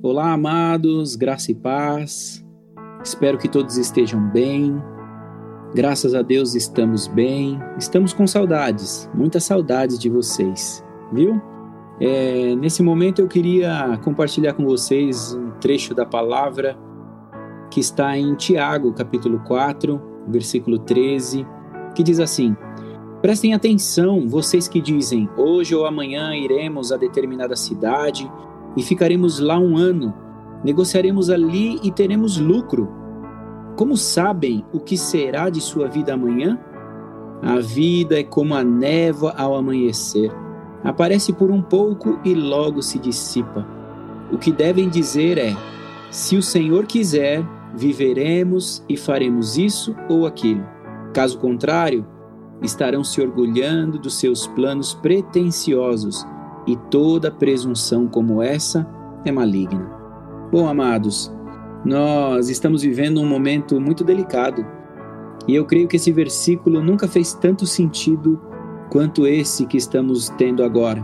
Olá, amados, graça e paz. Espero que todos estejam bem. Graças a Deus estamos bem. Estamos com saudades, muitas saudades de vocês, viu? É, nesse momento eu queria compartilhar com vocês um trecho da palavra que está em Tiago, capítulo 4, versículo 13, que diz assim: Prestem atenção, vocês que dizem, hoje ou amanhã iremos a determinada cidade e ficaremos lá um ano. Negociaremos ali e teremos lucro. Como sabem o que será de sua vida amanhã? A vida é como a névoa ao amanhecer. Aparece por um pouco e logo se dissipa. O que devem dizer é: se o Senhor quiser, viveremos e faremos isso ou aquilo. Caso contrário, estarão se orgulhando dos seus planos pretensiosos e toda presunção como essa é maligna. Bom, amados, nós estamos vivendo um momento muito delicado e eu creio que esse versículo nunca fez tanto sentido quanto esse que estamos tendo agora,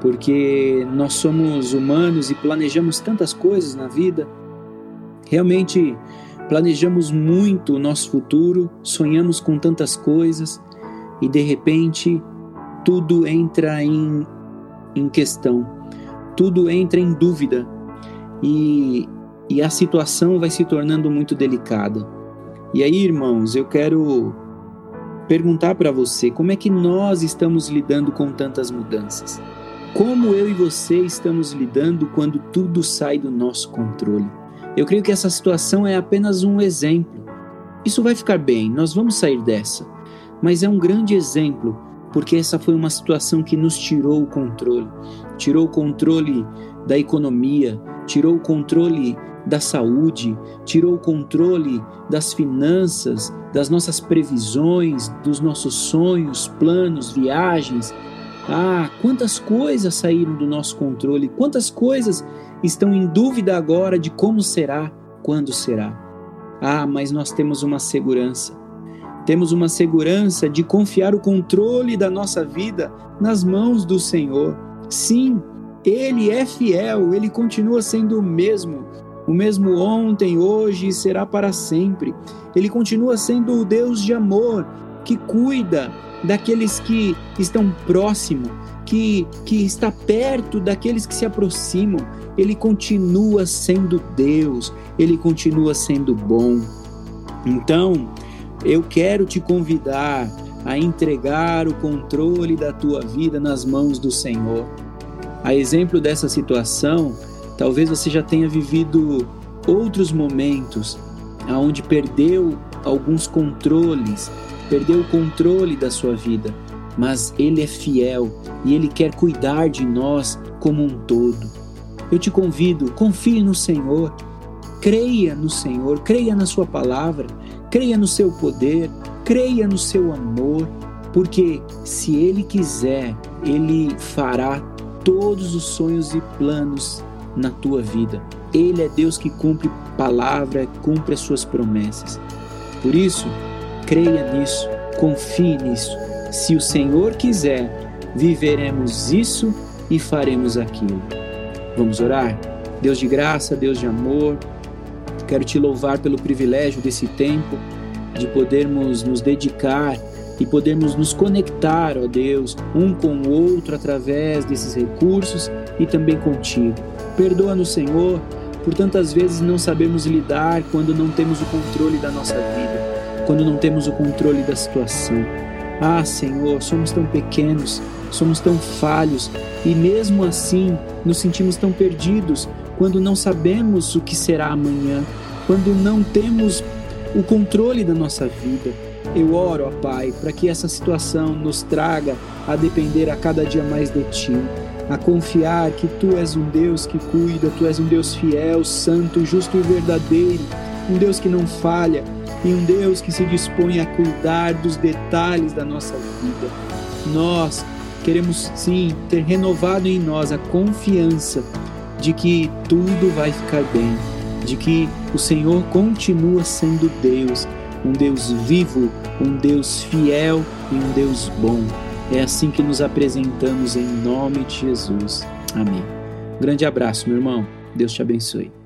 porque nós somos humanos e planejamos tantas coisas na vida, realmente planejamos muito o nosso futuro, sonhamos com tantas coisas e de repente tudo entra em em questão. Tudo entra em dúvida e, e a situação vai se tornando muito delicada. E aí, irmãos, eu quero perguntar para você como é que nós estamos lidando com tantas mudanças. Como eu e você estamos lidando quando tudo sai do nosso controle? Eu creio que essa situação é apenas um exemplo. Isso vai ficar bem, nós vamos sair dessa. Mas é um grande exemplo porque essa foi uma situação que nos tirou o controle. Tirou o controle da economia, tirou o controle da saúde, tirou o controle das finanças, das nossas previsões, dos nossos sonhos, planos, viagens. Ah, quantas coisas saíram do nosso controle, quantas coisas estão em dúvida agora de como será, quando será. Ah, mas nós temos uma segurança temos uma segurança de confiar o controle da nossa vida nas mãos do Senhor. Sim, Ele é fiel, Ele continua sendo o mesmo, o mesmo ontem, hoje e será para sempre. Ele continua sendo o Deus de amor que cuida daqueles que estão próximos, que, que está perto daqueles que se aproximam. Ele continua sendo Deus, ele continua sendo bom. Então, eu quero te convidar a entregar o controle da tua vida nas mãos do Senhor. A exemplo dessa situação, talvez você já tenha vivido outros momentos onde perdeu alguns controles, perdeu o controle da sua vida, mas Ele é fiel e Ele quer cuidar de nós como um todo. Eu te convido, confie no Senhor, creia no Senhor, creia na Sua palavra creia no seu poder, creia no seu amor, porque se Ele quiser, Ele fará todos os sonhos e planos na tua vida. Ele é Deus que cumpre palavra, cumpre as suas promessas. Por isso, creia nisso, confie nisso. Se o Senhor quiser, viveremos isso e faremos aquilo. Vamos orar? Deus de graça, Deus de amor, Quero te louvar pelo privilégio desse tempo, de podermos nos dedicar e podermos nos conectar, ó Deus, um com o outro através desses recursos e também contigo. Perdoa-nos, Senhor, por tantas vezes não sabemos lidar quando não temos o controle da nossa vida, quando não temos o controle da situação. Ah, Senhor, somos tão pequenos, somos tão falhos e mesmo assim nos sentimos tão perdidos quando não sabemos o que será amanhã, quando não temos o controle da nossa vida. Eu oro, ó Pai, para que essa situação nos traga a depender a cada dia mais de Ti, a confiar que Tu és um Deus que cuida, Tu és um Deus fiel, santo, justo e verdadeiro, um Deus que não falha e um Deus que se dispõe a cuidar dos detalhes da nossa vida. Nós queremos sim ter renovado em nós a confiança de que tudo vai ficar bem, de que o Senhor continua sendo Deus, um Deus vivo, um Deus fiel e um Deus bom. É assim que nos apresentamos em nome de Jesus. Amém. Grande abraço, meu irmão. Deus te abençoe.